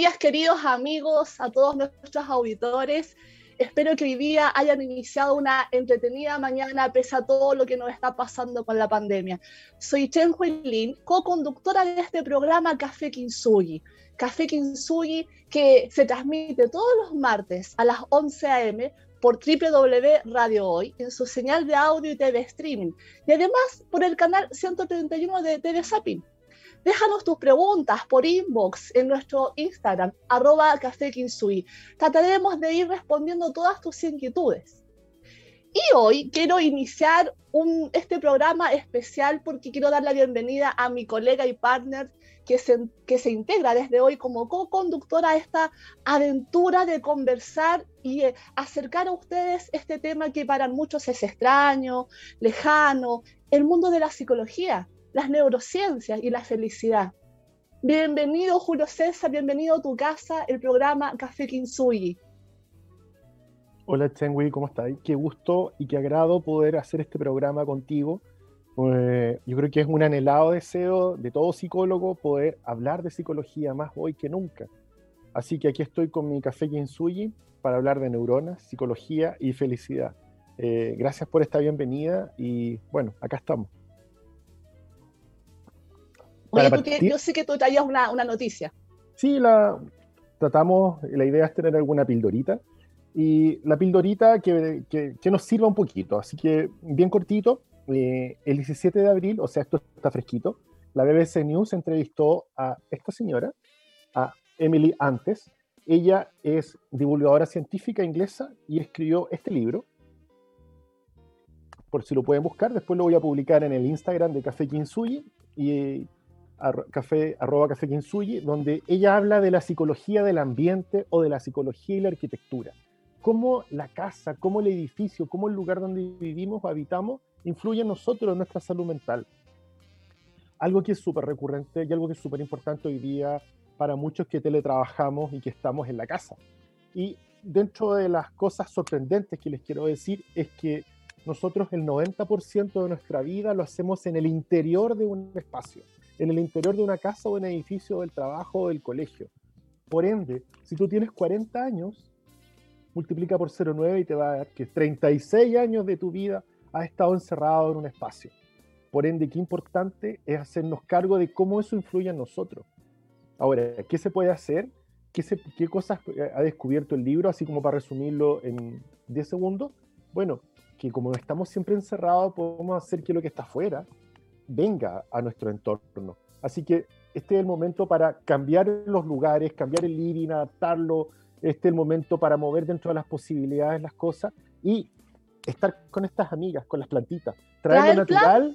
Días queridos amigos, a todos nuestros auditores. Espero que hoy día hayan iniciado una entretenida mañana pese a todo lo que nos está pasando con la pandemia. Soy Chen Lin, co-conductora de este programa Café Kinsugi. Café Kinsugi que se transmite todos los martes a las 11 a.m. por www Radio Hoy en su señal de audio y TV streaming y además por el canal 131 de TV Sapin. Déjanos tus preguntas por inbox en nuestro Instagram, arroba Café Trataremos de ir respondiendo todas tus inquietudes. Y hoy quiero iniciar un, este programa especial porque quiero dar la bienvenida a mi colega y partner que se, que se integra desde hoy como co-conductora a esta aventura de conversar y eh, acercar a ustedes este tema que para muchos es extraño, lejano, el mundo de la psicología las neurociencias y la felicidad. Bienvenido Julio César, bienvenido a tu casa, el programa Café Kinsugi. Hola Chengui, ¿cómo estás? Qué gusto y qué agrado poder hacer este programa contigo. Eh, yo creo que es un anhelado deseo de todo psicólogo poder hablar de psicología más hoy que nunca. Así que aquí estoy con mi Café Kinsugi para hablar de neuronas, psicología y felicidad. Eh, gracias por esta bienvenida y bueno, acá estamos. Oye, yo sé que tú traías una, una noticia. Sí, la tratamos, la idea es tener alguna pildorita. Y la pildorita que, que, nos sirva un poquito. Así que, bien cortito, eh, el 17 de abril, o sea, esto está fresquito, la BBC News entrevistó a esta señora, a Emily Antes. Ella es divulgadora científica inglesa y escribió este libro. Por si lo pueden buscar, después lo voy a publicar en el Instagram de Café Kinsuyi. Y café, arroba café donde ella habla de la psicología del ambiente o de la psicología y la arquitectura. Cómo la casa, cómo el edificio, cómo el lugar donde vivimos o habitamos influye en nosotros, en nuestra salud mental. Algo que es súper recurrente y algo que es súper importante hoy día para muchos que teletrabajamos y que estamos en la casa. Y dentro de las cosas sorprendentes que les quiero decir es que nosotros el 90% de nuestra vida lo hacemos en el interior de un espacio en el interior de una casa o un edificio del trabajo o del colegio. Por ende, si tú tienes 40 años, multiplica por 0,9 y te va a dar que 36 años de tu vida has estado encerrado en un espacio. Por ende, qué importante es hacernos cargo de cómo eso influye en nosotros. Ahora, ¿qué se puede hacer? ¿Qué, ¿Qué, cosas ha descubierto el libro? Así como para resumirlo en 10 segundos. Bueno, que como estamos siempre encerrados, podemos hacer que lo que está afuera venga a nuestro entorno. Así que este es el momento para cambiar los lugares, cambiar el living, adaptarlo. Este es el momento para mover dentro de las posibilidades las cosas y estar con estas amigas, con las plantitas. Traer, lo natural,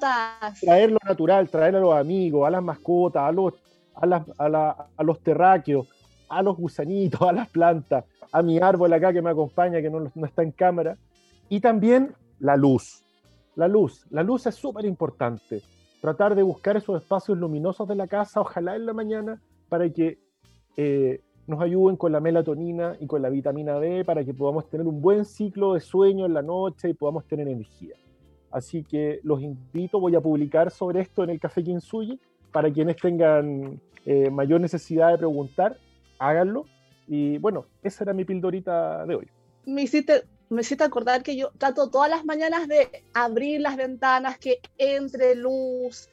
traer lo natural, traer a los amigos, a las mascotas, a los, a, los terráqueos, a los gusanitos, a las plantas, a mi árbol acá que me acompaña, que no, no está en cámara. Y también la luz. La luz. La luz es súper importante tratar de buscar esos espacios luminosos de la casa, ojalá en la mañana, para que eh, nos ayuden con la melatonina y con la vitamina D, para que podamos tener un buen ciclo de sueño en la noche y podamos tener energía. Así que los invito, voy a publicar sobre esto en el Café Kinsuyi, para quienes tengan eh, mayor necesidad de preguntar, háganlo. Y bueno, esa era mi pildorita de hoy. Me hiciste me hiciste acordar que yo trato todas las mañanas de abrir las ventanas, que entre luz.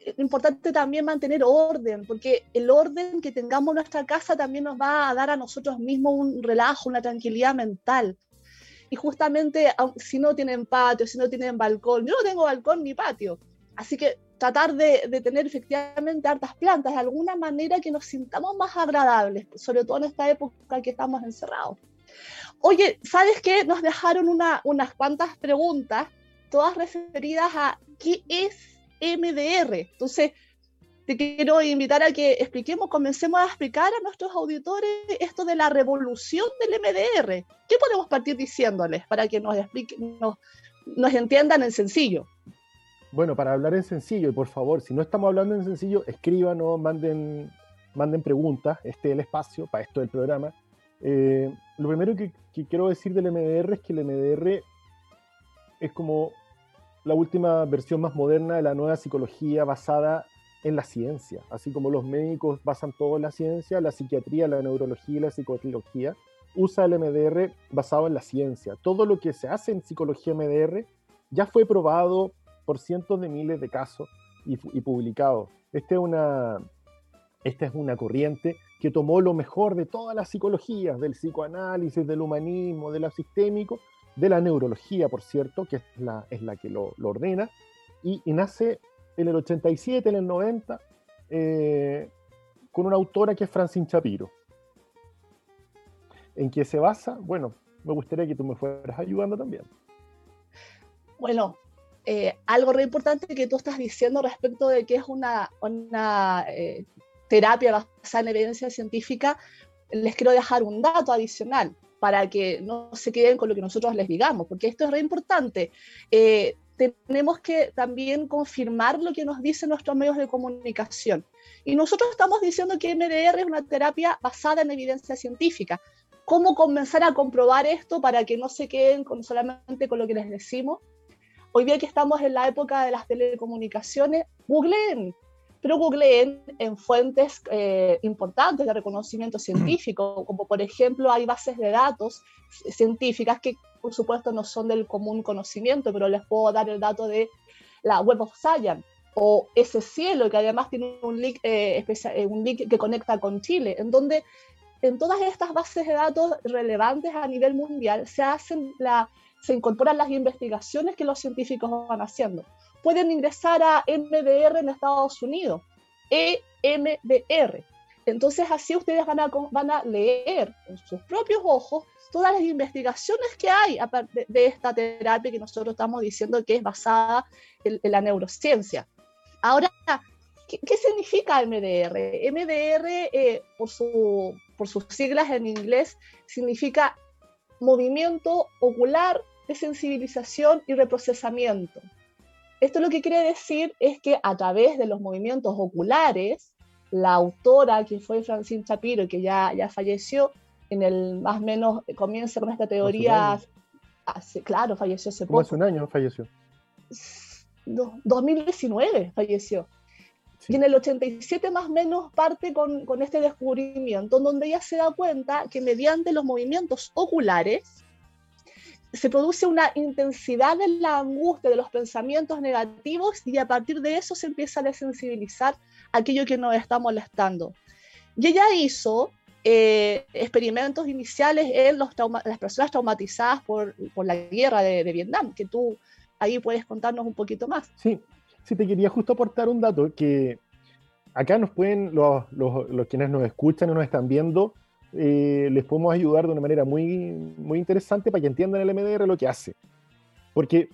Es importante también mantener orden, porque el orden que tengamos en nuestra casa también nos va a dar a nosotros mismos un relajo, una tranquilidad mental. Y justamente si no tienen patio, si no tienen balcón, yo no tengo balcón ni patio. Así que tratar de, de, tener efectivamente hartas plantas de alguna manera que nos sintamos más agradables, sobre todo en esta época que estamos encerrados. Oye, ¿sabes qué? Nos dejaron unas cuantas preguntas, todas referidas a qué es MDR. Entonces, te quiero invitar a que expliquemos, comencemos a explicar a nuestros auditores esto de la revolución del MDR. ¿Qué podemos partir diciéndoles para que nos, expliquen, nos, entiendan en sencillo? Bueno, para hablar en sencillo, y por favor, si no estamos hablando en sencillo, escríbanos, manden, manden preguntas, este es el espacio para esto del programa. Eh, lo primero que, quiero decir del MDR es que el MDR es como la última versión más moderna de la nueva psicología basada en la ciencia. Así como los médicos basan todo en la ciencia, la psiquiatría, la neurología y la psicología usa el MDR basado en la ciencia. Todo lo que se hace en psicología MDR ya fue probado por cientos de miles de casos y, publicado. Este esta es una corriente que tomó lo mejor de todas las psicologías, del psicoanálisis, del humanismo, de lo sistémico, de la neurología, por cierto, que es la, es la que lo, ordena, y, y nace en el 87, en el 90, eh, con una autora que es Francine Chapiro. ¿En qué se basa? Bueno, me gustaría que tú me fueras ayudando también. Bueno, eh, algo re importante que tú estás diciendo respecto de que es una, una eh, terapia basada en evidencia científica, les quiero dejar un dato adicional para que no se queden con lo que nosotros les digamos, porque esto es re importante. Eh, tenemos que también confirmar lo que nos dicen nuestros medios de comunicación. Y nosotros estamos diciendo que MDR es una terapia basada en evidencia científica. ¿Cómo comenzar a comprobar esto para que no se queden con, solamente con lo que les decimos? Hoy día que estamos en la época de las telecomunicaciones, googleen, pero googleen en fuentes eh, importantes de reconocimiento científico, como por ejemplo hay bases de datos científicas que por supuesto no son del común conocimiento, pero les puedo dar el dato de la Web of Science o ese cielo que además tiene un link, eh, especial, eh, un link que conecta con Chile, en donde en todas estas bases de datos relevantes a nivel mundial se hacen la, se incorporan las investigaciones que los científicos van haciendo. Pueden ingresar a MDR en Estados Unidos, EMDR. Entonces así ustedes van a, leer con sus propios ojos todas las investigaciones que hay de, de esta terapia que nosotros estamos diciendo que es basada en, la neurociencia. Ahora, ¿qué, ¿qué, significa MDR? MDR, eh, por, por sus siglas en inglés, significa movimiento ocular de sensibilización y reprocesamiento. Esto lo que quiere decir es que a través de los movimientos oculares, la autora, que fue Francine Shapiro, que ya, ya falleció, en el más o menos comienza con esta teoría. Hace, claro, falleció hace poco. Hace un año falleció. 2019 falleció. Sí. Y en el 87 más o menos parte con, con, este descubrimiento, donde ella se da cuenta que mediante los movimientos oculares se produce una intensidad de la angustia, de los pensamientos negativos, y a partir de eso se empieza a desensibilizar aquello que nos está molestando. Y ella hizo eh, experimentos iniciales en los las personas traumatizadas por, por la guerra de, de, Vietnam, que tú ahí puedes contarnos un poquito más. Sí, sí, te quería justo aportar un dato que acá nos pueden, los, los, los quienes nos escuchan y nos están viendo, eh, les podemos ayudar de una manera muy, muy interesante para que entiendan el MDR lo que hace. Porque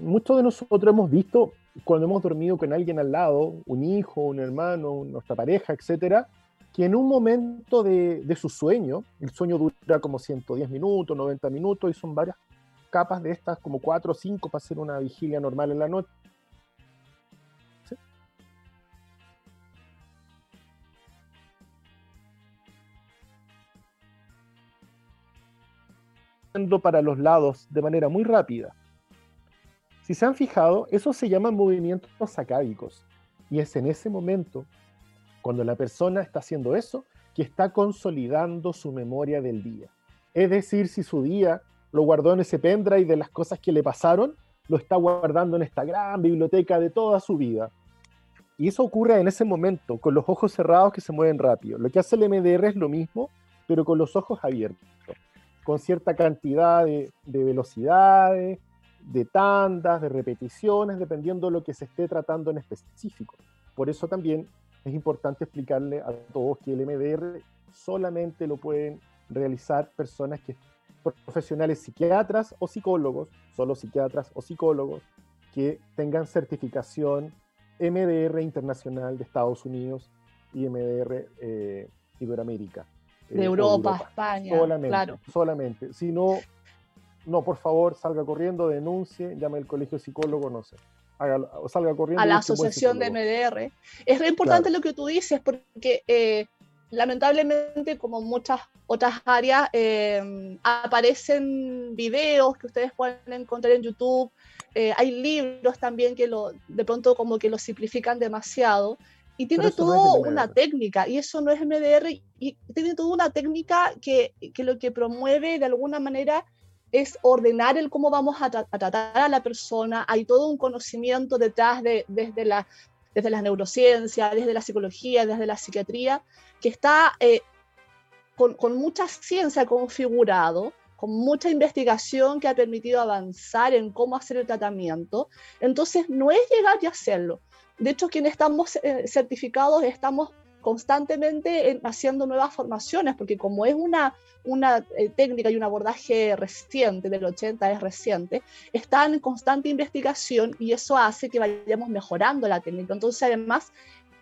muchos de nosotros hemos visto cuando hemos dormido con alguien al lado, un hijo, un hermano, nuestra pareja, etcétera, que en un momento de, de, su sueño, el sueño dura como 110 minutos, 90 minutos, y son varias capas de estas, como 4 o 5 para hacer una vigilia normal en la noche. Para los lados de manera muy rápida. Si se han fijado, eso se llaman movimientos sacádicos. Y es en ese momento cuando la persona está haciendo eso, que está consolidando su memoria del día. Es decir, si su día lo guardó en ese pendrive de las cosas que le pasaron, lo está guardando en esta gran biblioteca de toda su vida. Y eso ocurre en ese momento, con los ojos cerrados que se mueven rápido. Lo que hace el MDR es lo mismo, pero con los ojos abiertos, con cierta cantidad de, de velocidades, de tandas, de repeticiones, dependiendo de lo que se esté tratando en específico. Por eso también es importante explicarle a todos que el MDR solamente lo pueden realizar personas que profesionales psiquiatras o psicólogos, solo psiquiatras o psicólogos, que tengan certificación MDR internacional de Estados Unidos y MDR eh, Iberoamérica. De eh, Europa, España. Solamente, claro. solamente. Si no, no, por favor, salga corriendo, denuncie, llame al colegio psicólogo, no sé. salga corriendo. A la asociación de MDR. Es re importante lo que tú dices porque eh, lamentablemente, como muchas otras áreas, eh, aparecen videos que ustedes pueden encontrar en YouTube. Eh, hay libros también que lo, de pronto como que lo simplifican demasiado. Y tiene toda una técnica, y eso no es MDR, y tiene toda una técnica que, que lo que promueve de alguna manera es ordenar el cómo vamos a, a, tratar a la persona. Hay todo un conocimiento detrás de, desde la desde las neurociencias, desde la psicología, desde la psiquiatría, que está eh, con, con, mucha ciencia configurado, con mucha investigación que ha permitido avanzar en cómo hacer el tratamiento. Entonces, no es llegar y hacerlo. De hecho, quienes estamos eh, certificados estamos constantemente haciendo nuevas formaciones, porque como es una, una eh, técnica y un abordaje reciente, del 80 es reciente, están en constante investigación y eso hace que vayamos mejorando la técnica. Entonces, además,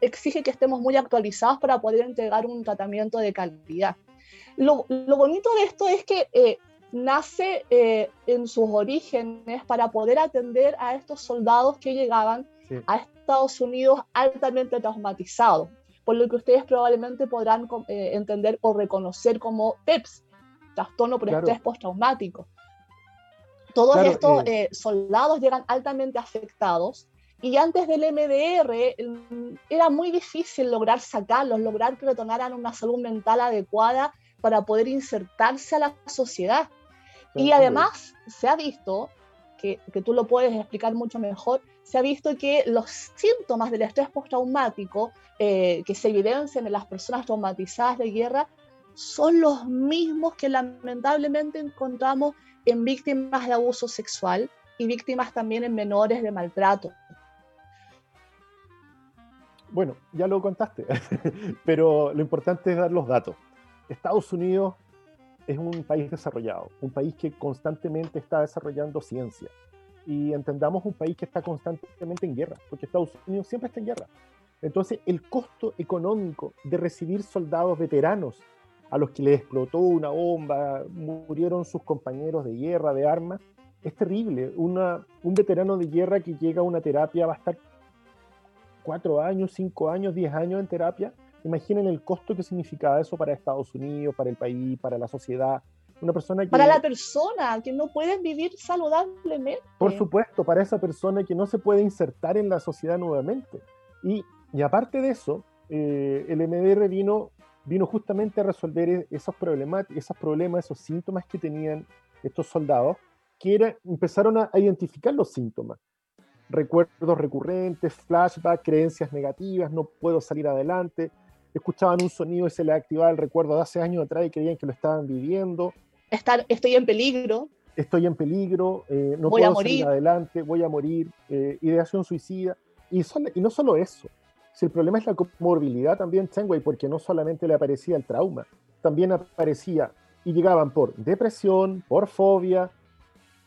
exige que estemos muy actualizados para poder entregar un tratamiento de calidad. Lo, lo bonito de esto es que eh, nace eh, en sus orígenes para poder atender a estos soldados que llegaban sí. a Estados Unidos altamente traumatizados por lo que ustedes probablemente podrán eh, entender o reconocer como TEPS, trastorno por claro. estrés postraumático. Todos claro, estos eh... Eh, soldados llegan altamente afectados y antes del MDR era muy difícil lograr sacarlos, lograr que retornaran una salud mental adecuada para poder insertarse a la sociedad. Y además se ha visto, que, tú lo puedes explicar mucho mejor, se ha visto que los síntomas del estrés postraumático eh, que se evidencian en las personas traumatizadas de guerra son los mismos que lamentablemente encontramos en víctimas de abuso sexual y víctimas también en menores de maltrato. Bueno, ya lo contaste, pero lo importante es dar los datos. Estados Unidos es un país desarrollado, un país que constantemente está desarrollando ciencia, y entendamos un país que está constantemente en guerra, porque Estados Unidos siempre está en guerra. Entonces, el costo económico de recibir soldados veteranos a los que les explotó una bomba, murieron sus compañeros de guerra, de armas, es terrible. Un veterano de guerra que llega a una terapia va a estar cuatro años, cinco años, diez años en terapia. Imaginen el costo que significaba eso para Estados Unidos, para el país, para la sociedad, una persona que, para la persona que no puede vivir saludablemente. Por supuesto, para esa persona que no se puede insertar en la sociedad nuevamente. Y, y aparte de eso, eh, el MDR vino, vino justamente a resolver e, esos problemas, esos problemas, esos síntomas que tenían estos soldados, que era, empezaron a, a identificar los síntomas. Recuerdos recurrentes, flashbacks, creencias negativas, no puedo salir adelante, escuchaban un sonido y se les activaba el recuerdo de hace años atrás y creían que lo estaban viviendo, estar, estoy en peligro. Estoy en peligro, eh, no voy puedo a morir. salir adelante, voy a morir, eh, ideación suicida. Y, son, y no solo eso, si el problema es la comorbilidad también, Chengwei, porque no solamente le aparecía el trauma, también aparecía y llegaban por depresión, por fobia,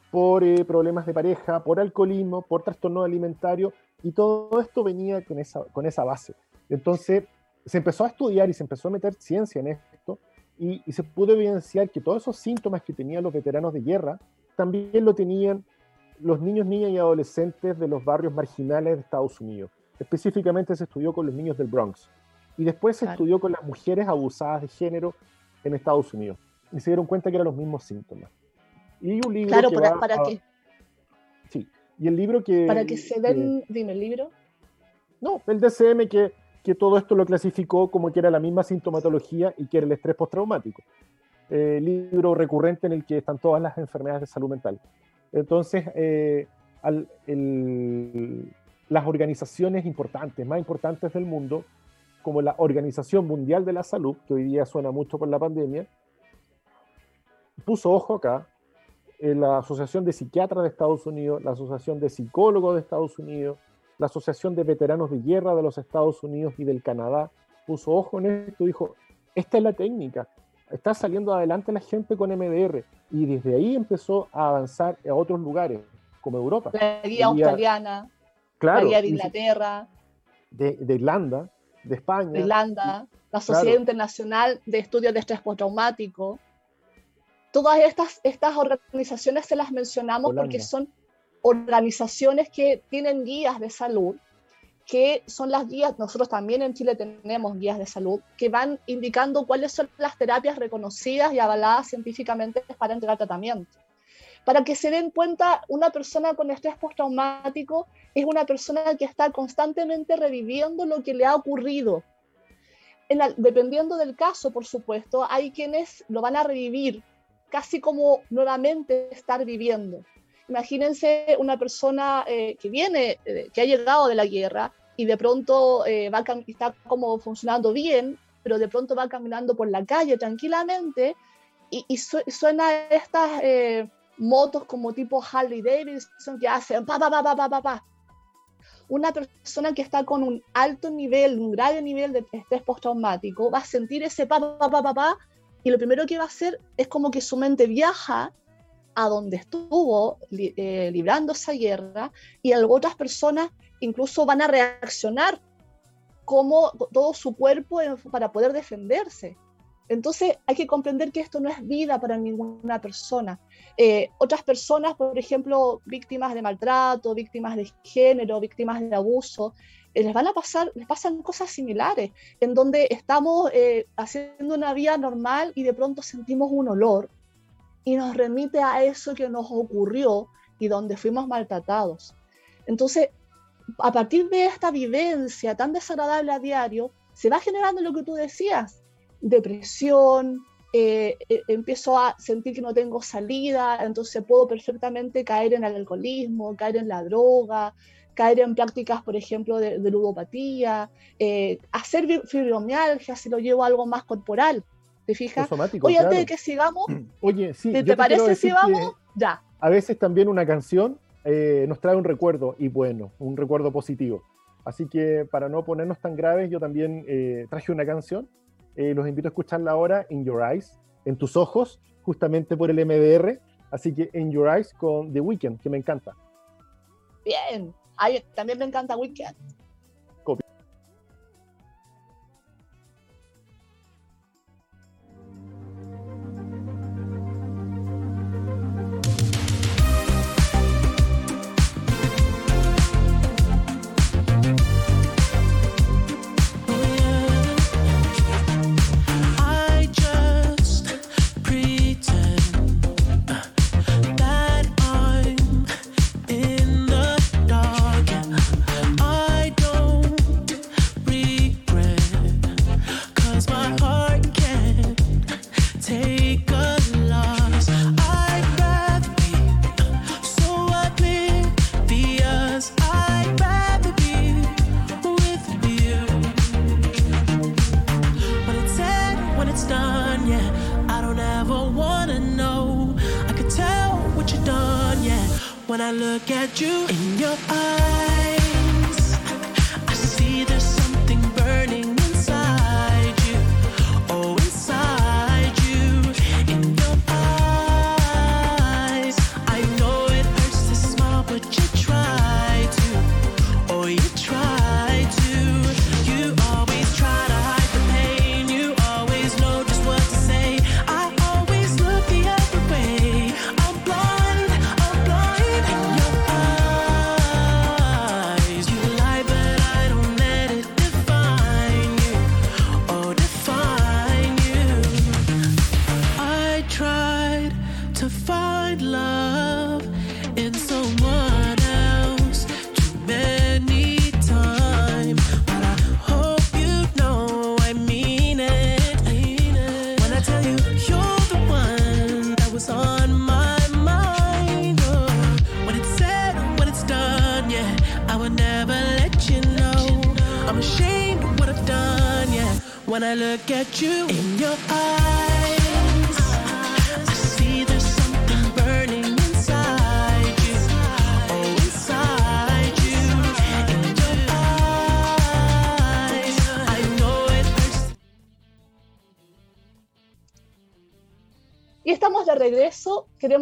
por eh, problemas de pareja, por alcoholismo, por trastorno alimentario, y todo esto venía con esa, con esa base. Entonces se empezó a estudiar y se empezó a meter ciencia en esto, y, y, se pudo evidenciar que todos esos síntomas que tenían los veteranos de guerra también lo tenían los niños, niñas y adolescentes de los barrios marginales de Estados Unidos. Específicamente se estudió con los niños del Bronx. Y después se claro. estudió con las mujeres abusadas de género en Estados Unidos. Y se dieron cuenta que eran los mismos síntomas. Y un libro claro, que para, para a... qué. Sí, y el libro que... Para que se den, que... dime, el libro. No, el DCM que que todo esto lo clasificó como que era la misma sintomatología y que era el estrés postraumático. Eh, libro recurrente en el que están todas las enfermedades de salud mental. Entonces, eh, las organizaciones importantes, más importantes del mundo, como la Organización Mundial de la Salud, que hoy día suena mucho por la pandemia, puso ojo acá, en la Asociación de Psiquiatras de Estados Unidos, la Asociación de Psicólogos de Estados Unidos, la Asociación de Veteranos de Guerra de los Estados Unidos y del Canadá puso ojo en esto y dijo, esta es la técnica. está saliendo adelante la gente con MDR y desde ahí empezó a avanzar a otros lugares, como Europa. La guía australiana, la guía de Inglaterra. De, Irlanda, de España. De Irlanda, la Sociedad Internacional de Estudios de Estrés Postraumático. Todas estas, estas organizaciones se las mencionamos porque son organizaciones que tienen guías de salud que son las guías, nosotros también en Chile tenemos guías de salud, que van indicando cuáles son las terapias reconocidas y avaladas científicamente para entregar tratamiento. Para que se den cuenta, una persona con estrés postraumático es una persona que está constantemente reviviendo lo que le ha ocurrido. dependiendo del caso, por supuesto, hay quienes lo van a revivir, casi como nuevamente estar viviendo. Imagínense una persona eh, que viene, eh, que ha llegado de la guerra y de pronto eh, va está como funcionando bien, pero de pronto va caminando por la calle tranquilamente y, suena estas motos como tipo Harley Davidson que hacen pa, pa, pa, pa, pa, pa, Una persona que está con un alto nivel, un grave nivel de estrés postraumático, va a sentir ese pa, pa, pa, pa, pa, y lo primero que va a hacer es como que su mente viaja a donde estuvo eh, librando esa guerra y otras personas incluso van a reaccionar como todo su cuerpo para poder defenderse. Entonces hay que comprender que esto no es vida para ninguna persona. Eh, otras personas, por ejemplo, víctimas de maltrato, víctimas de género, víctimas de abuso, eh, les van a pasar, les pasan cosas similares, en donde estamos haciendo una vida normal y de pronto sentimos un olor y nos remite a eso que nos ocurrió y donde fuimos maltratados. Entonces, a partir de esta vivencia tan desagradable a diario, se va generando lo que tú decías, depresión, eh, eh, empiezo a sentir que no tengo salida, entonces puedo perfectamente caer en el alcoholismo, caer en la droga, caer en prácticas, por ejemplo, de, ludopatía, eh, hacer fibromialgia si lo llevo a algo más corporal. ¿Te fijas? Oye, antes de que sigamos, Oye, sí, ¿te, parece si vamos? Ya. A veces también una canción eh, nos trae un recuerdo, y bueno, un recuerdo positivo. Así que para no ponernos tan graves, yo también eh, traje una canción. Eh, los invito a escucharla ahora, In Your Eyes, en tus ojos, justamente por el MDR. Así que In Your Eyes con The Weeknd, que me encanta. Bien, también me encanta Weeknd. look at you.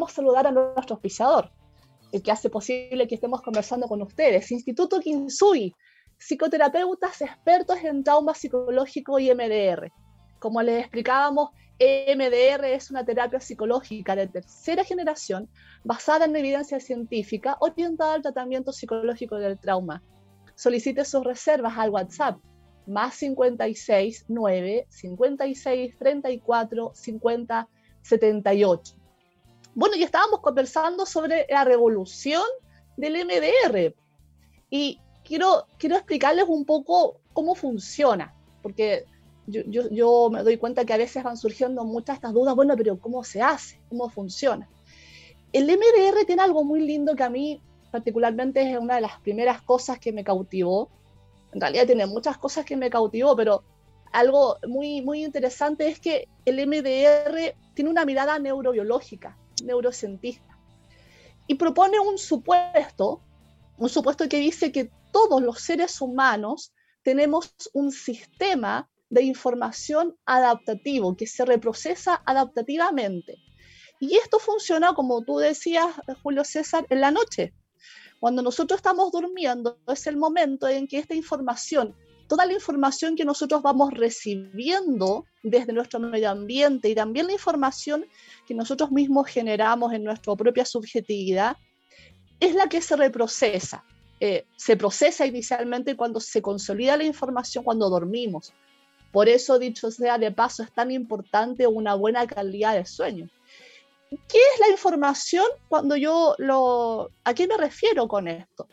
Saludar a nuestro auspiciador, el que hace posible que estemos conversando con ustedes, Instituto Kinsui, psicoterapeutas expertos en trauma psicológico y MDR. Como les explicábamos, MDR es una terapia psicológica de tercera generación basada en evidencia científica orientada al tratamiento psicológico del trauma. Solicite sus reservas al WhatsApp más 56 9 56 34 50 78. Bueno, y estábamos conversando sobre la revolución del MDR y quiero, quiero explicarles un poco cómo funciona, porque yo, yo, yo, me doy cuenta que a veces van surgiendo muchas estas dudas, bueno, pero ¿cómo se hace? ¿Cómo funciona? El MDR tiene algo muy lindo que a mí particularmente es una de las primeras cosas que me cautivó. En realidad tiene muchas cosas que me cautivó, pero algo muy, muy interesante es que el MDR tiene una mirada neurobiológica, neurocientista, y propone un supuesto, un supuesto que dice que todos los seres humanos tenemos un sistema de información adaptativo que se reprocesa adaptativamente. Y esto funciona, como tú decías, Julio César, en la noche. Cuando nosotros estamos durmiendo, es el momento en que esta información, toda la información que nosotros vamos recibiendo desde nuestro medio ambiente y también la información que nosotros mismos generamos en nuestra propia subjetividad, es la que se reprocesa. Eh, se procesa inicialmente cuando se consolida la información cuando dormimos. Por eso, dicho sea de paso, es tan importante una buena calidad de sueño. ¿Qué es la información cuando yo lo... ¿A qué me refiero con esto?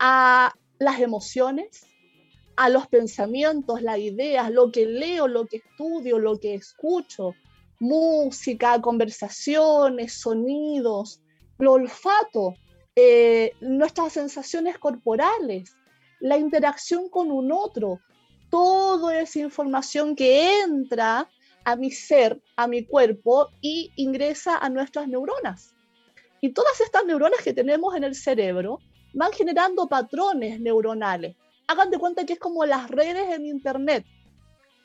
A las emociones, a los pensamientos, las ideas, lo que leo, lo que estudio, lo que escucho, música, conversaciones, sonidos, el olfato, eh, nuestras sensaciones corporales, la interacción con un otro, toda esa información que entra a mi ser, a mi cuerpo y ingresa a nuestras neuronas. Y todas estas neuronas que tenemos en el cerebro van generando patrones neuronales. Hagan de cuenta que es como las redes en Internet.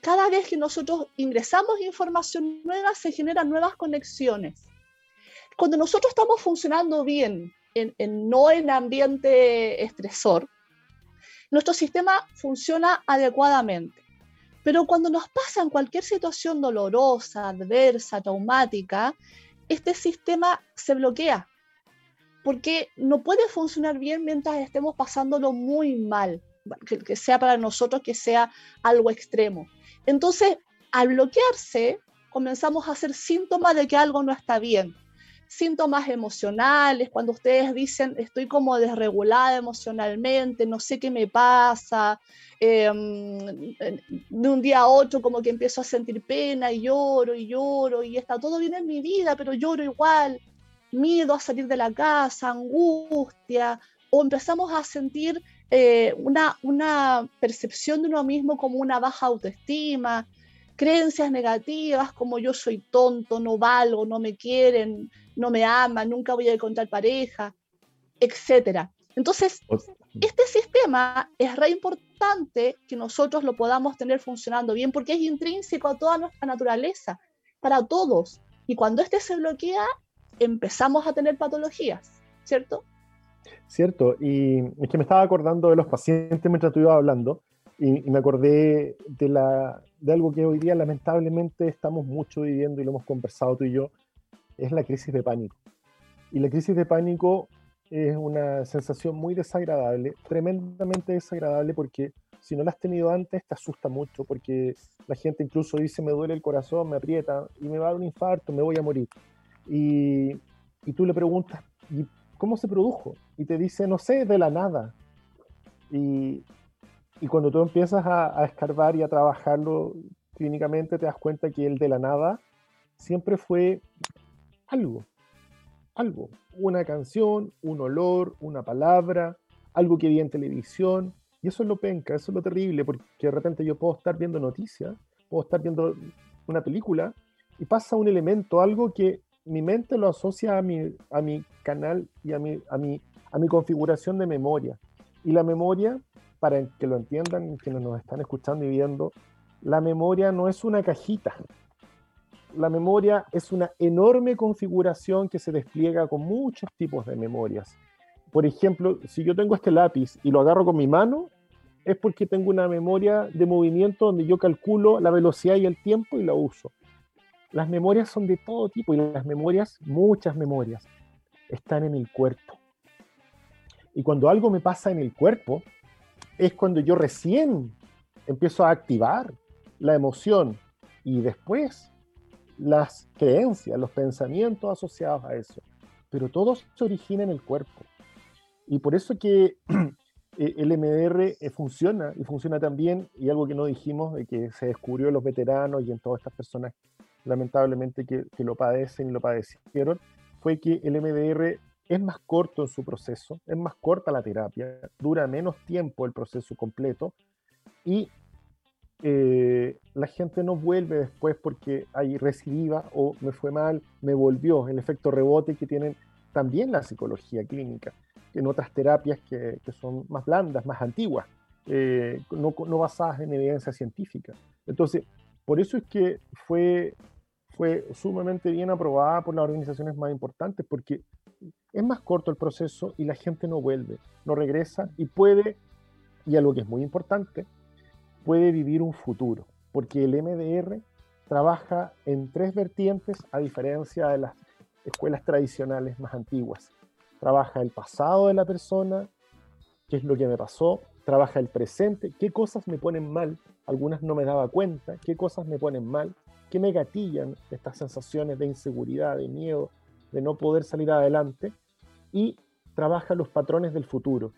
Cada vez que nosotros ingresamos información nueva, se generan nuevas conexiones. Cuando nosotros estamos funcionando bien, en, no en ambiente estresor, nuestro sistema funciona adecuadamente. Pero cuando nos pasa en cualquier situación dolorosa, adversa, traumática, este sistema se bloquea porque no puede funcionar bien mientras estemos pasándolo muy mal, que, que sea para nosotros que sea algo extremo. Entonces, al bloquearse, comenzamos a hacer síntomas de que algo no está bien síntomas emocionales, cuando ustedes dicen estoy como desregulada emocionalmente, no sé qué me pasa, em, de un día a otro como que empiezo a sentir pena y lloro y lloro y está todo bien en mi vida, pero lloro igual, miedo a salir de la casa, angustia, o empezamos a sentir eh, una, una percepción de uno mismo como una baja autoestima, creencias negativas como yo soy tonto, no valgo, no me quieren, no me aman, nunca voy a encontrar pareja, etc. Entonces, este sistema es re importante que nosotros lo podamos tener funcionando bien porque es intrínseco a toda nuestra naturaleza, para todos. Y cuando este se bloquea, empezamos a tener patologías, ¿cierto? Cierto, y es que me estaba acordando de los pacientes mientras tú ibas hablando, y, me acordé de, la, de algo que hoy día lamentablemente estamos mucho viviendo y lo hemos conversado tú y yo, es la crisis de pánico. Y la crisis de pánico es una sensación muy desagradable, tremendamente desagradable porque si no la has tenido antes te asusta mucho porque la gente incluso dice me duele el corazón, me aprieta y me va a dar un infarto, me voy a morir. Y, y tú le preguntas, ¿y cómo se produjo? Y te dice, no sé, de la nada. Y, y cuando tú empiezas a, escarbar y a trabajarlo clínicamente, te das cuenta que el de la nada siempre fue algo, algo, una canción, un olor, una palabra, algo que vi en televisión. Y eso es lo penca, eso es lo terrible, porque de repente yo puedo estar viendo noticias, puedo estar viendo una película y pasa un elemento, algo que mi mente lo asocia a mi, a mi canal y a mi, a, mi, a mi configuración de memoria. Y la memoria, para que lo entiendan quienes nos están escuchando y viendo, la memoria no es una cajita. la memoria es una enorme configuración que se despliega con muchos tipos de memorias. Por ejemplo, si yo tengo este lápiz y lo agarro con mi mano, es porque tengo una memoria de movimiento donde yo calculo la velocidad y el tiempo y la uso. Las memorias son de todo tipo y las memorias, muchas memorias, están en el cuerpo. Y cuando algo me pasa en el cuerpo, es cuando yo recién empiezo a activar la emoción y después las creencias, los pensamientos asociados a eso. Pero todo se origina en el cuerpo. Y por eso que eh, el MDR eh, funciona y funciona también, y algo que no dijimos, de que se descubrió en los veteranos y en todas estas personas lamentablemente que, que lo padecen y lo padecieron, fue que el MDR es más corto en su proceso, es más corta la terapia, dura menos tiempo el proceso completo y eh, la gente no vuelve después porque hay recidiva o me fue mal, me volvió, el efecto rebote que tienen también la psicología clínica, en otras terapias que, son más blandas, más antiguas, eh, no, no, basadas en evidencia científica. Entonces, por eso es que fue, fue sumamente bien aprobada por las organizaciones más importantes, porque es más corto el proceso y la gente no vuelve, no regresa y puede, y algo que es muy importante, puede vivir un futuro, porque el MDR trabaja en tres vertientes a diferencia de las escuelas tradicionales más antiguas. Trabaja el pasado de la persona, qué es lo que me pasó, trabaja el presente, qué cosas me ponen mal, algunas no me daba cuenta, qué cosas me ponen mal, qué me gatillan estas sensaciones de inseguridad, de miedo, de no poder salir adelante, y trabaja los patrones del futuro.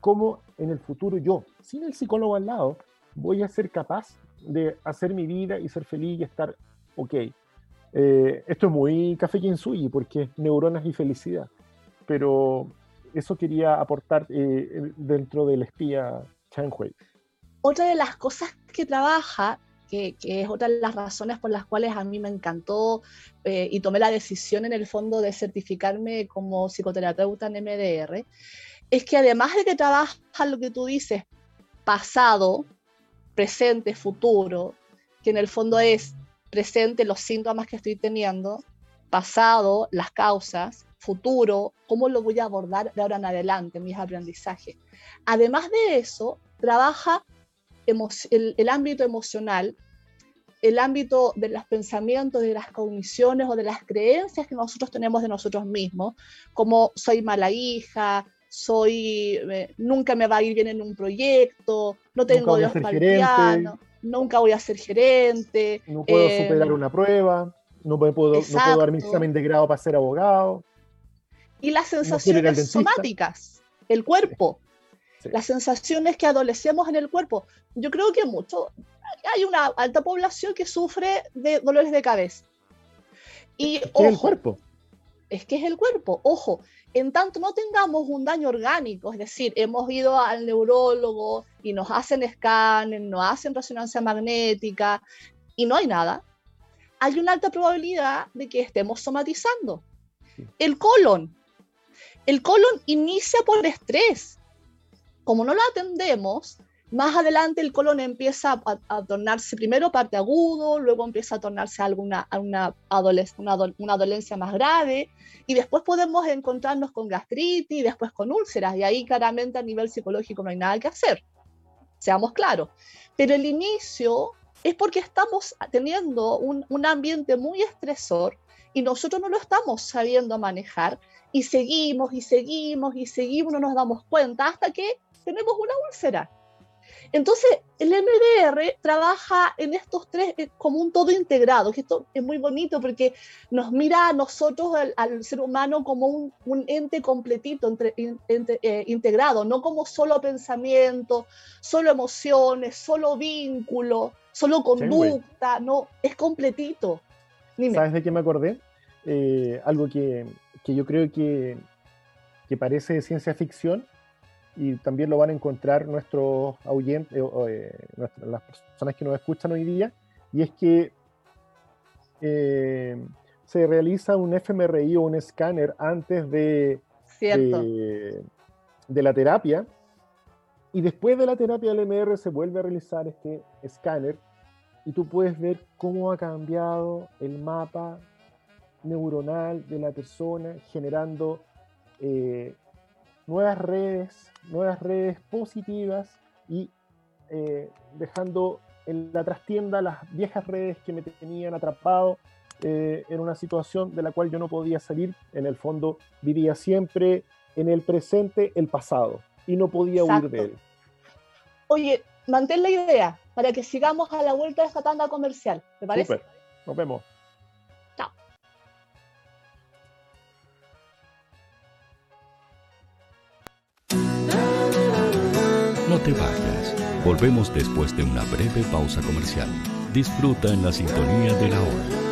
Cómo en el futuro yo, sin el psicólogo al lado, voy a ser capaz de hacer mi vida y ser feliz y estar ok. Eh, esto es muy café Kinsui porque es neuronas y felicidad, pero eso quería aportar eh, dentro del espía Chan Hui. Otra de las cosas que trabaja, que, es otra de las razones por las cuales a mí me encantó eh, y tomé la decisión en el fondo de certificarme como psicoterapeuta en MDR, es que además de que trabaja lo que tú dices, pasado, presente, futuro, que en el fondo es presente los síntomas que estoy teniendo, pasado, las causas, futuro, cómo lo voy a abordar de ahora en adelante, mis aprendizajes. Además de eso, trabaja el, el ámbito emocional, el ámbito de los pensamientos, de las cogniciones o de las creencias que nosotros tenemos de nosotros mismos, como soy mala hija, soy, eh, nunca me va a ir bien en un proyecto, no tengo Dios para piano, nunca voy a ser gerente. No puedo eh, superar una prueba, no puedo, no puedo dar mi examen de grado para ser abogado. Y las sensaciones somáticas, el cuerpo, las sensaciones que adolecemos en el cuerpo. Yo creo que mucho, hay una alta población que sufre de dolores de cabeza. Y, es el cuerpo. Es que es el cuerpo, ojo, en tanto no tengamos un daño orgánico, es decir, hemos ido al neurólogo y nos hacen escáner, nos hacen resonancia magnética y no hay nada, hay una alta probabilidad de que estemos somatizando. El colon. El colon inicia por estrés. Como no lo atendemos, más adelante el colon empieza a, tornarse primero parte agudo, luego empieza a tornarse alguna una, dolencia más grave y después podemos encontrarnos con gastritis y después con úlceras y ahí claramente a nivel psicológico no hay nada que hacer. Seamos claros. Pero el inicio es porque estamos teniendo un, un ambiente muy estresor y nosotros no lo estamos sabiendo manejar y seguimos y seguimos y seguimos, no nos damos cuenta hasta que tenemos una úlcera entonces, el MDR trabaja en estos tres eh, como un todo integrado, que esto es muy bonito porque nos mira a nosotros, al, ser humano, como un, ente completito, entre, eh, integrado, no como solo pensamiento, solo emociones, solo vínculo, solo conducta, no, es completito. ¿Sabes de qué me acordé? Eh, algo que, que, yo creo que, que parece ciencia ficción, y también lo van a encontrar nuestros oyentes, eh, eh, las personas que nos escuchan hoy día, y es que eh, se realiza un fMRI o un escáner antes de, de, de, la terapia, y después de la terapia del MR se vuelve a realizar este escáner y tú puedes ver cómo ha cambiado el mapa neuronal de la persona, generando eh, nuevas redes, nuevas redes positivas y eh, dejando en la trastienda las viejas redes que me tenían atrapado eh, en una situación de la cual yo no podía salir. En el fondo vivía siempre en el presente el pasado y no podía huir de él. Oye, mantén la idea para que sigamos a la vuelta de esta tanda comercial. ¿Te parece? Super. Nos vemos. No te vayas. Volvemos después de una breve pausa comercial. Disfruta en la sintonía de la hora.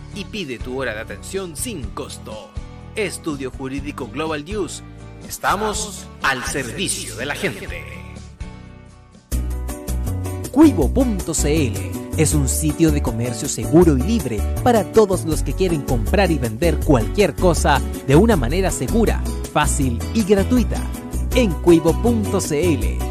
y pide tu hora de atención sin costo. Estudio Jurídico Global News. Estamos al servicio de la gente. Cuivo.cl es un sitio de comercio seguro y libre para todos los que quieren comprar y vender cualquier cosa de una manera segura, fácil y gratuita. En cuivo.cl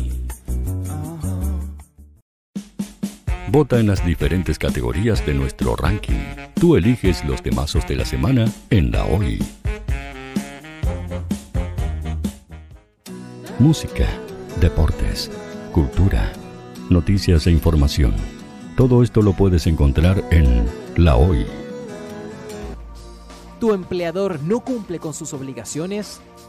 Vota en las diferentes categorías de nuestro ranking. Tú eliges los temazos de la semana en la hoy. Música, deportes, cultura, noticias e información. Todo esto lo puedes encontrar en La Hoy. ¿Tu empleador no cumple con sus obligaciones?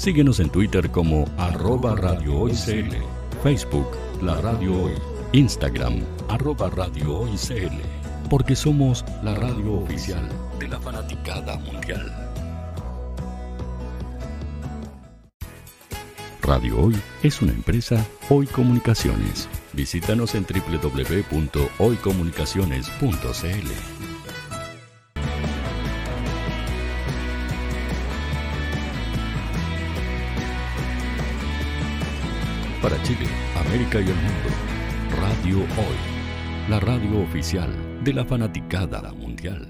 Síguenos en Twitter como arroba Facebook La Radio Hoy, Instagram arroba porque somos la radio oficial de la fanaticada mundial. Radio Hoy es una empresa Hoy Comunicaciones. Visítanos en www.hoycomunicaciones.cl. Para Chile, América y el mundo, Radio Hoy, la radio oficial de la fanaticada mundial.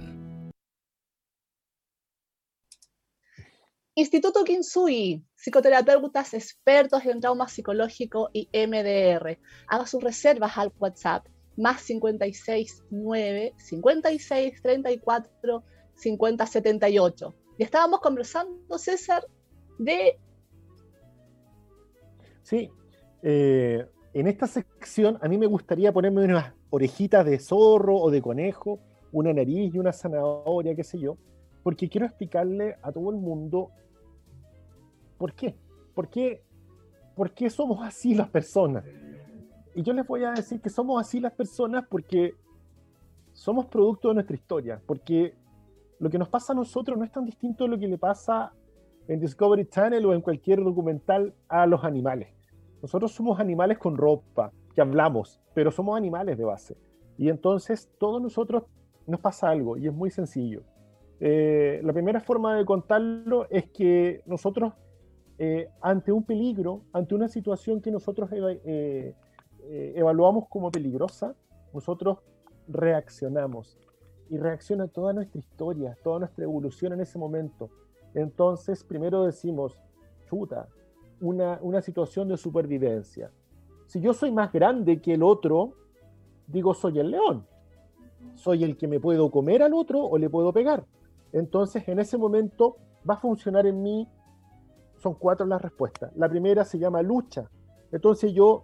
Instituto Kinsui, psicoterapeutas expertos en trauma psicológico y MDR. Haga sus reservas al WhatsApp más 56 9 56 34 50 78. Y estábamos conversando, César, de... Sí, eh, en esta sección a mí me gustaría ponerme unas orejitas de zorro o de conejo, una nariz y una zanahoria, qué sé yo, porque quiero explicarle a todo el mundo por qué. ¿Por qué, por qué somos así las personas? Y yo les voy a decir que somos así las personas porque somos producto de nuestra historia, porque lo que nos pasa a nosotros no es tan distinto de lo que le pasa en Discovery Channel o en cualquier documental a los animales. Nosotros somos animales con ropa, que hablamos, pero somos animales de base. Y entonces todos nosotros nos pasa algo y es muy sencillo. Eh, la primera forma de contarlo es que nosotros, eh, ante un peligro, ante una situación que nosotros eh, evaluamos como peligrosa, nosotros reaccionamos. Y reacciona toda nuestra historia, toda nuestra evolución en ese momento. Entonces, primero decimos, chuta, una, una situación de supervivencia si yo soy más grande que el otro, digo soy el león. Soy el que me puedo comer al otro o le puedo pegar. Entonces, en ese momento va a funcionar en mí, son cuatro las respuestas. La primera se llama lucha. Entonces yo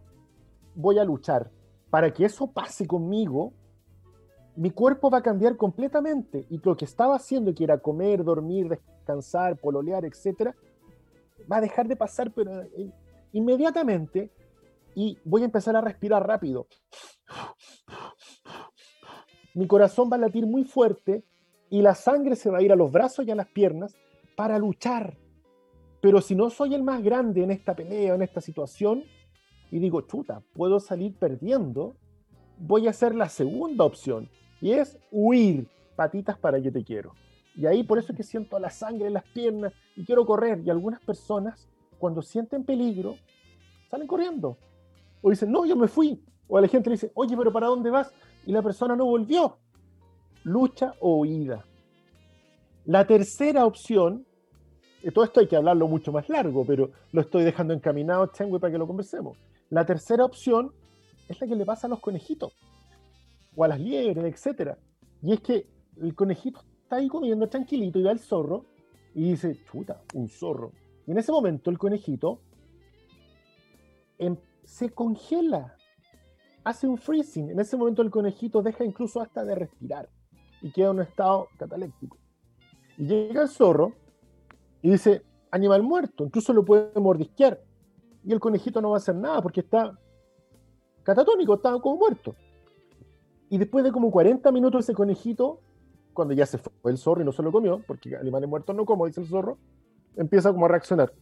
voy a luchar. Para que eso pase conmigo, mi cuerpo va a cambiar completamente y lo que estaba haciendo, que era comer, dormir, descansar, pololear, etc., va a dejar de pasar, pero eh, inmediatamente y voy a empezar a respirar rápido. Mi corazón va a latir muy fuerte y la sangre se va a ir a los brazos y a las piernas para luchar. Pero si no soy el más grande en esta pelea, en esta situación, y digo, chuta, puedo salir perdiendo, voy a hacer la segunda opción, y es huir, patitas para yo te quiero. Y ahí por eso es que siento la sangre en las piernas y quiero correr. Y algunas personas, cuando sienten peligro, salen corriendo. O dicen, no, yo me fui. O a la gente le dice, oye, pero ¿para dónde vas? Y la persona no volvió. Lucha o huida. La tercera opción, y todo esto hay que hablarlo mucho más largo, pero lo estoy dejando encaminado, Chengui, para que lo conversemos. La tercera opción es la que le pasa a los conejitos, o a las liebres, etc. Y es que el conejito está ahí comiendo tranquilito y ve al zorro y dice, chuta, un zorro. Y en ese momento el conejito em, se congela, hace un freezing. En ese momento el conejito deja incluso hasta de respirar y queda en un estado cataléptico. Y llega el zorro y dice, animal muerto, incluso lo puede mordisquear. Y el conejito no va a hacer nada porque está catatónico, está como muerto. Y después de como 40 minutos ese conejito, cuando ya se fue el zorro y no se lo comió, porque animales muertos no como, dice el zorro, empieza como a reaccionar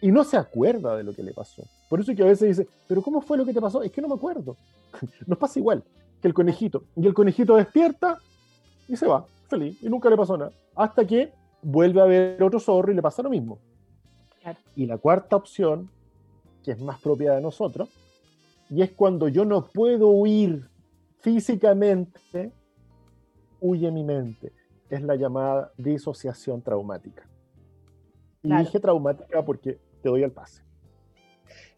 y no se acuerda de lo que le pasó. Por eso que a veces dice, pero ¿cómo fue lo que te pasó? Es que no me acuerdo. Nos pasa igual que el conejito. Y el conejito despierta y se va, feliz, y nunca le pasó nada. Hasta que vuelve a ver otro zorro y le pasa lo mismo. Y la cuarta opción, que es más propia de nosotros, y es cuando yo no puedo huir físicamente, huye mi mente. Es la llamada disociación traumática. Y dije traumática porque te doy el pase.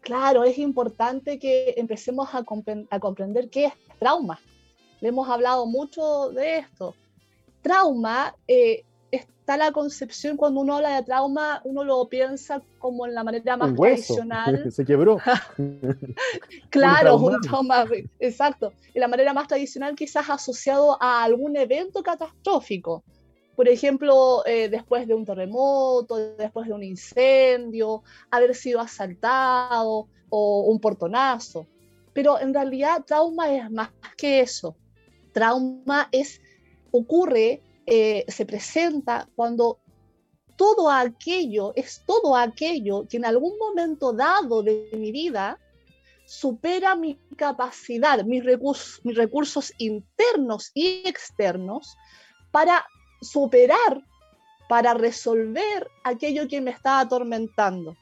Claro, es importante que empecemos a, comprender qué es trauma. Le hemos hablado mucho de esto. Trauma, eh, está la concepción, cuando uno habla de trauma, uno lo piensa como en la manera más tradicional. Se quebró. claro, un trauma, exacto. En la manera más tradicional quizás asociado a algún evento catastrófico. Por ejemplo, eh, después de un terremoto, después de un incendio, haber sido asaltado o un portonazo. Pero en realidad trauma es más que eso. Trauma es, ocurre, eh, se presenta cuando todo aquello, es todo aquello que en algún momento dado de mi vida supera mi capacidad, mis, recursos, mis recursos internos y externos para superar, para resolver aquello que me está atormentando.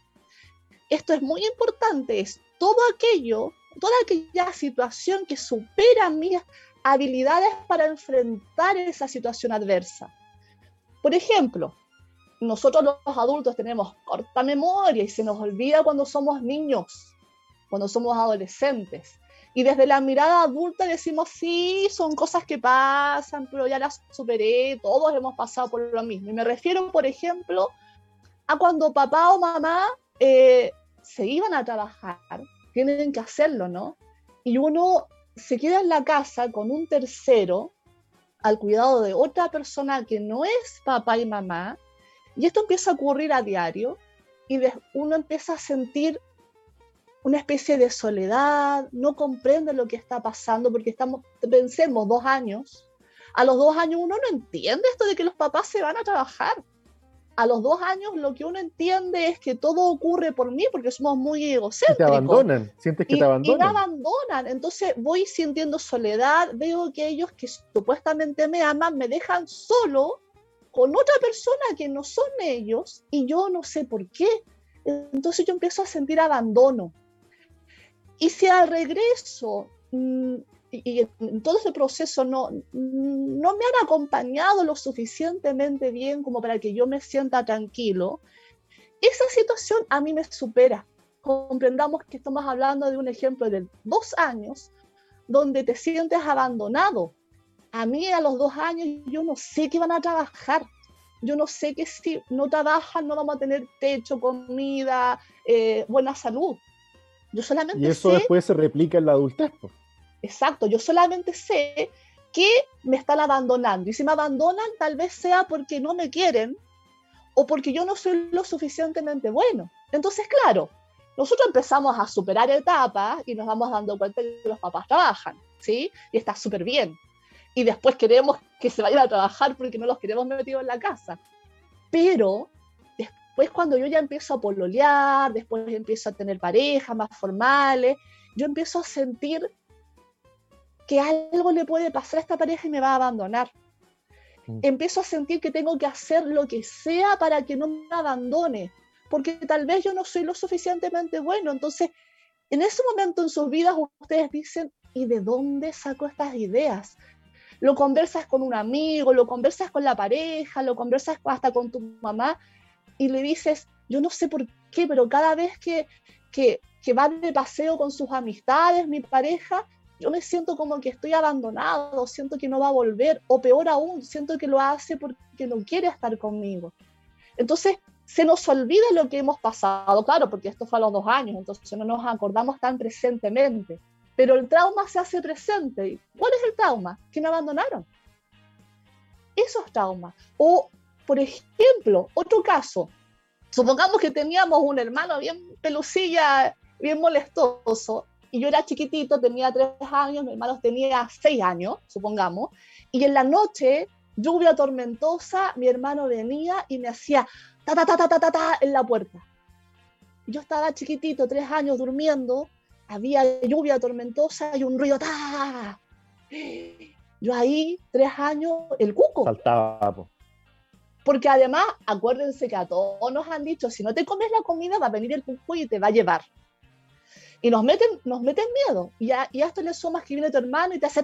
Esto es muy importante, es todo aquello, toda aquella situación que supera mis habilidades para enfrentar esa situación adversa. Por ejemplo, nosotros los adultos tenemos corta memoria y se nos olvida cuando somos niños, cuando somos adolescentes. Y desde la mirada adulta decimos, sí, son cosas que pasan, pero ya las superé, todos hemos pasado por lo mismo. Y me refiero, por ejemplo, a cuando papá o mamá eh, se iban a trabajar, tienen que hacerlo, ¿no? Y uno se queda en la casa con un tercero al cuidado de otra persona que no es papá y mamá, y esto empieza a ocurrir a diario, y uno empieza a sentir una especie de soledad, no comprende lo que está pasando, porque estamos, pensemos, dos años. A los dos años uno no entiende esto de que los papás se van a trabajar. A los dos años lo que uno entiende es que todo ocurre por mí porque somos muy egocéntricos. te abandonan, sientes que te abandonan. Y me abandonan. Entonces voy sintiendo soledad, veo que ellos que supuestamente me aman me dejan solo con otra persona que no son ellos y yo no sé por qué. Entonces yo empiezo a sentir abandono. Y si al regreso mm, y, en todo ese proceso no, no me han acompañado lo suficientemente bien como para que yo me sienta tranquilo, esa situación a mí me supera. Comprendamos que estamos hablando de un ejemplo de dos años donde te sientes abandonado. A mí a los dos años yo no sé qué van a trabajar. Yo no sé que si no trabajan no vamos a tener techo, comida, eh, buena salud. Yo solamente y eso después se replica en la adultez. Exacto, yo solamente sé que me están abandonando. Y si me abandonan, tal vez sea porque no me quieren o porque yo no soy lo suficientemente bueno. Entonces, claro, nosotros empezamos a superar etapas y nos vamos dando cuenta que los papás trabajan, ¿sí? Y está súper bien. Y después queremos que se vayan a trabajar porque no los queremos metidos en la casa. Pero Después cuando yo ya empiezo a pololear, después empiezo a tener parejas más formales, yo empiezo a sentir que algo le puede pasar a esta pareja y me va a abandonar. Mm. Empiezo a sentir que tengo que hacer lo que sea para que no me abandone, porque tal vez yo no soy lo suficientemente bueno. Entonces, en ese momento en sus vidas ustedes dicen, ¿y de dónde saco estas ideas? Lo conversas con un amigo, lo conversas con la pareja, lo conversas hasta con tu mamá y le dices, yo no sé por qué, pero cada vez que, que, que va de paseo con sus amistades, mi pareja, yo me siento como que estoy abandonado, siento que no va a volver, o peor aún, siento que lo hace porque no quiere estar conmigo. Entonces, se nos olvida lo que hemos pasado, claro, porque esto fue a los dos años, entonces no nos acordamos tan presentemente, pero el trauma se hace presente. ¿Cuál es el trauma? Que me abandonaron. Esos traumas. O por ejemplo, otro caso, supongamos que teníamos un hermano bien pelucilla, bien molestoso, y yo era chiquitito, tenía tres años, mi hermano tenía seis años, supongamos, y en la noche, lluvia tormentosa, mi hermano venía y me hacía ta ta ta ta ta ta, ta en la puerta. Yo estaba chiquitito, tres años durmiendo, había lluvia tormentosa y un ruido ta. Yo ahí, tres años, el cuco. Saltaba. Porque además, acuérdense que a todos nos han dicho, si no te comes la comida, va a venir el cuco y te va a llevar. Y nos meten, nos meten miedo. Y a, y esto le sumas que viene tu hermano y te hace.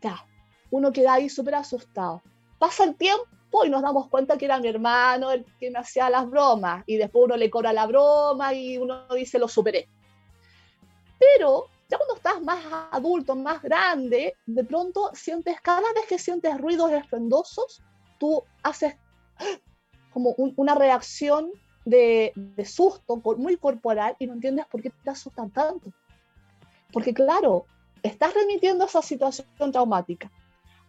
Ya. Uno queda ahí súper asustado. Pasa el tiempo y nos damos cuenta que era mi hermano el que me hacía las bromas. Y después uno le cobra la broma y uno dice, lo superé. Pero Ya cuando estás más adulto, más grande, de pronto sientes, cada vez que sientes ruidos estruendosos, tú haces como una reacción de, de, susto muy corporal y no entiendes por qué te asustan tanto. Porque claro, estás remitiendo esa situación traumática.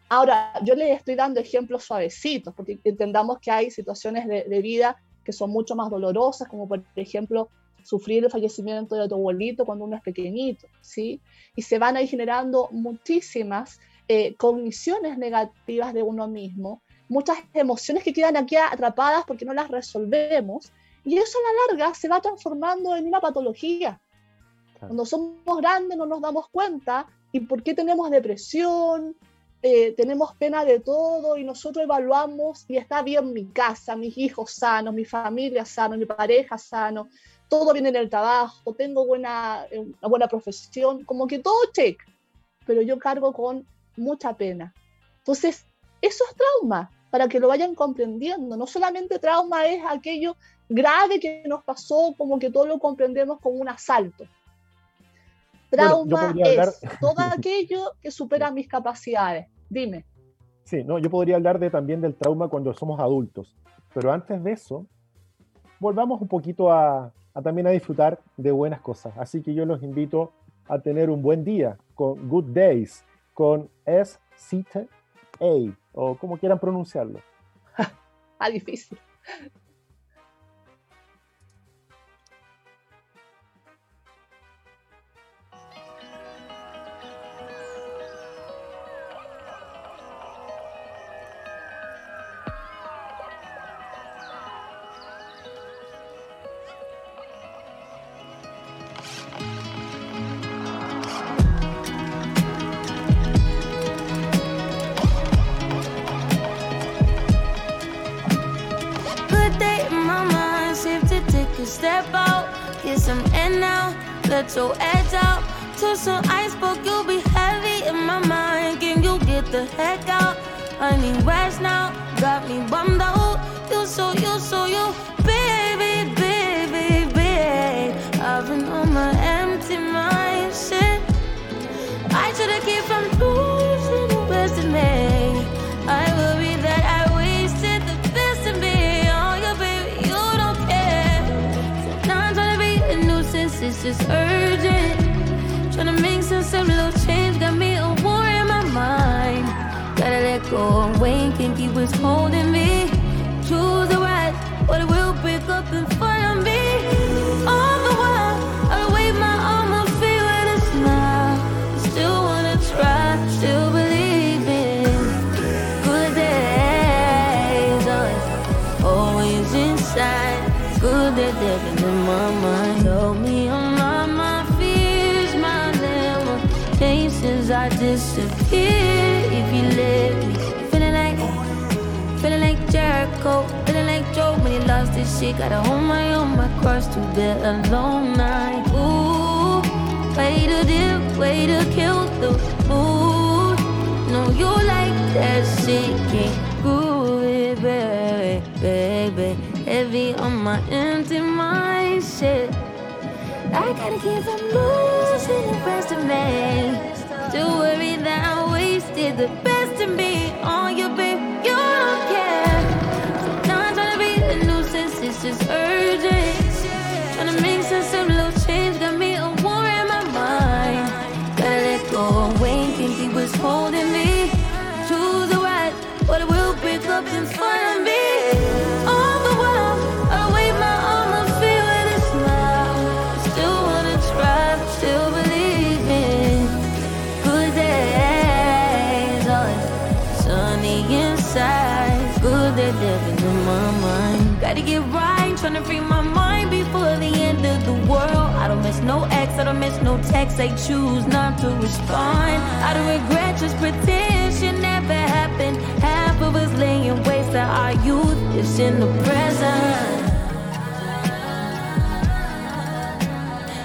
Ahora, yo le estoy dando ejemplos suavecitos, porque entendamos que hay situaciones de, de vida que son mucho más dolorosas, como por ejemplo sufrir el fallecimiento de tu abuelito cuando uno es pequeñito, ¿sí? Y se van ahí generando muchísimas eh, cogniciones negativas de uno mismo, muchas emociones que quedan aquí atrapadas porque no las resolvemos, y eso a la larga se va transformando en una patología. Cuando somos grandes no nos damos cuenta y por qué tenemos depresión, eh, tenemos pena de todo y nosotros evaluamos y está bien mi casa, mis hijos sanos, mi familia sano, mi pareja sano, todo viene en el trabajo, tengo buena, eh, una buena profesión, como que todo check, pero yo cargo con mucha pena. Entonces, eso es trauma, para que lo vayan comprendiendo. No solamente trauma es aquello grave que nos pasó, como que todo lo comprendemos como un asalto. Trauma es todo aquello que supera mis capacidades. Dime. Sí, no, yo podría hablar de, también del trauma cuando somos adultos, pero antes de eso, volvamos un poquito a, también a disfrutar de buenas cosas. Así que yo los invito a tener un buen día con Good Days, con s c t a o como quieran pronunciarlo. ah, difícil. Let your edge out. To some iceberg, you'll be heavy in my mind. Can you get the heck out? I need rest now, got me bummed out. You so, you so, you, it's just urgent. Trying to make some simple change, got me a war in my mind. Gotta let go of weight, can't keep what's holding me. He lost his shit. Gotta hold my own, my cross to bear alone night. Ooh, way to dip, way to kill the mood. No, you like that shit, can't groove it, baby, baby. Heavy on my empty mind, shit. I gotta keep from losing the rest of me. Don't worry that I wasted the best no text. they choose not to respond. I don't regret, just pretend shit never happened. Half of us laying waste to our youth is in the present.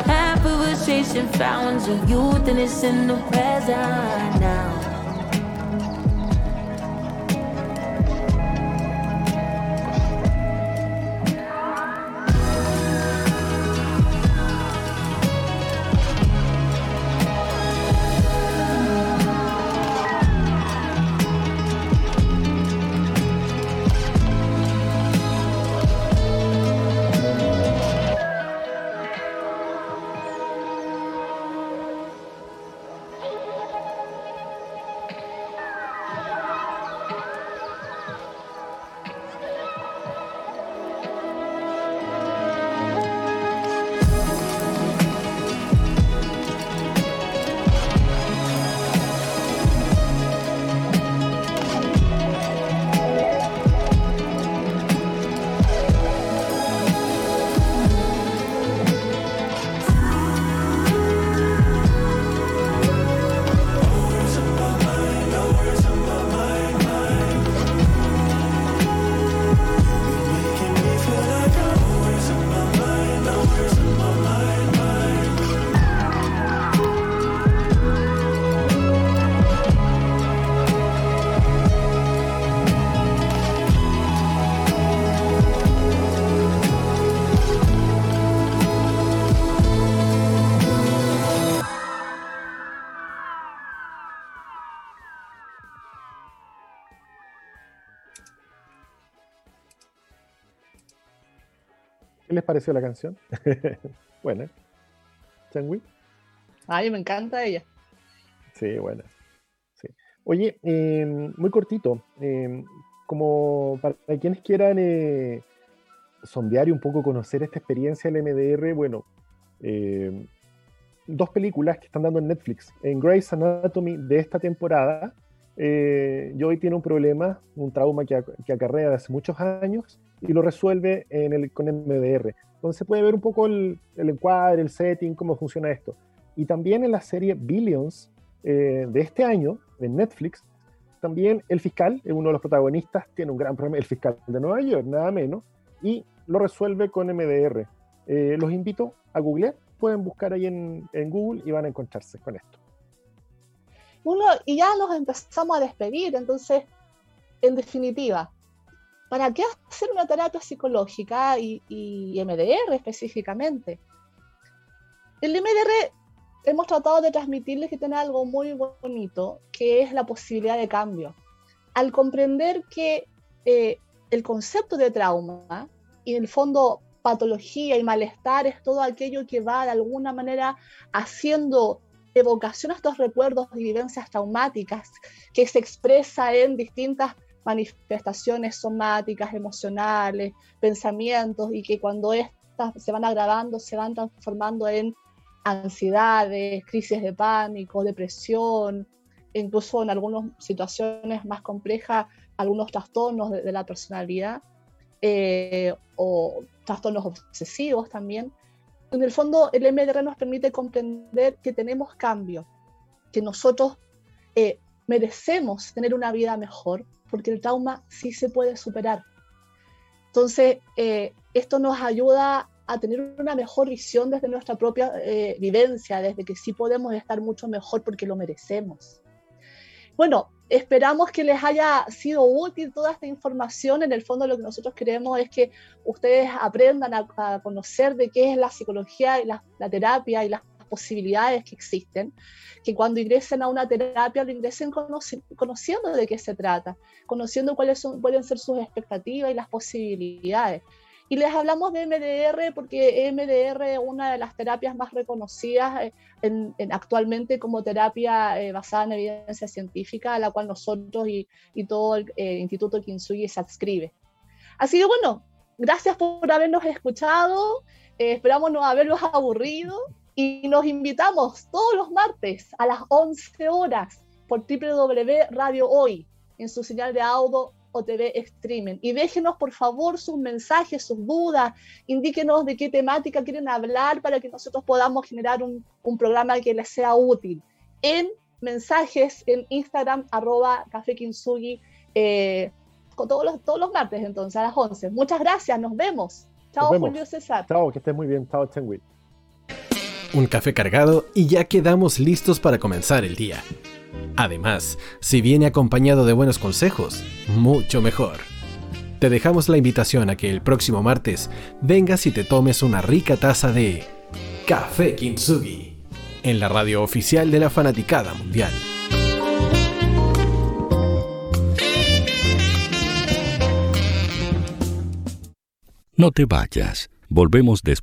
Half of us chasing fountains of youth and it's in the present now. Pareció la canción? Buena. ¿Changui? Ay, me encanta ella. Sí, buena. Sí. Oye, em, muy cortito. Em, como para quienes quieran eh, sondear y un poco conocer esta experiencia del MDR, bueno, em, dos películas que están dando en Netflix. En Grey's Anatomy de esta temporada, eh, Joey tiene un problema, un trauma que, acarrea de hace muchos años y lo resuelve en el, con MDR, se puede ver un poco el, el encuadre, el setting, cómo funciona esto. Y también en la serie Billions eh, de este año, en Netflix, también el fiscal, uno de los protagonistas, tiene un gran problema, el fiscal de Nueva York, nada menos, y lo resuelve con MDR. Eh, los invito a googlear, pueden buscar ahí en Google y van a encontrarse con esto. Uno, y ya nos empezamos a despedir, entonces, en definitiva, ¿para qué hacer una terapia psicológica y, y MDR específicamente? El MDR hemos tratado de transmitirles que tiene algo muy bonito, que es la posibilidad de cambio. Al comprender que eh, el concepto de trauma y en el fondo patología y malestar es todo aquello que va de alguna manera haciendo evocación a estos recuerdos y vivencias traumáticas que se expresa en distintas manifestaciones somáticas, emocionales, pensamientos y que cuando estas se van agravando se van transformando en ansiedades, crisis de pánico, depresión, incluso en algunas situaciones más complejas, algunos trastornos de, la personalidad eh, o trastornos obsesivos también. En el fondo, el MDR nos permite comprender que tenemos cambio, que nosotros eh, merecemos tener una vida mejor, porque el trauma sí se puede superar. Entonces, eh, esto nos ayuda a tener una mejor visión desde nuestra propia eh, vivencia, desde que sí podemos estar mucho mejor porque lo merecemos. Bueno, esperamos que les haya sido útil toda esta información. En el fondo lo que nosotros queremos es que ustedes aprendan a, conocer de qué es la psicología y la, terapia y las posibilidades que existen, que cuando ingresen a una terapia lo ingresen conoci conociendo de qué se trata, conociendo cuáles son, pueden ser sus expectativas y las posibilidades. Y les hablamos de MDR porque MDR es una de las terapias más reconocidas en, en actualmente como terapia eh, basada en evidencia científica, a la cual nosotros y, y todo el eh, Instituto Kinsugi se adscribe. Así que bueno, gracias por habernos escuchado, eh, esperamos no haberlos aburrido y nos invitamos todos los martes a las 11 horas por www Radio Hoy en su señal de audio o TV streaming. Y déjenos por favor sus mensajes, sus dudas, indíquenos de qué temática quieren hablar para que nosotros podamos generar un, un programa que les sea útil. En mensajes en Instagram, arroba Café Kinsugi, eh, con todos los, todos los martes entonces a las 11. Muchas gracias, nos vemos. Chao, Nos vemos. Julio César. Chao, que estés muy bien. Chao, Chengui. Un café cargado y ya quedamos listos para comenzar el día. Además, si viene acompañado de buenos consejos, mucho mejor. Te dejamos la invitación a que el próximo martes vengas y te tomes una rica taza de Café Kintsugi en la radio oficial de la Fanaticada Mundial. No te vayas, volvemos después.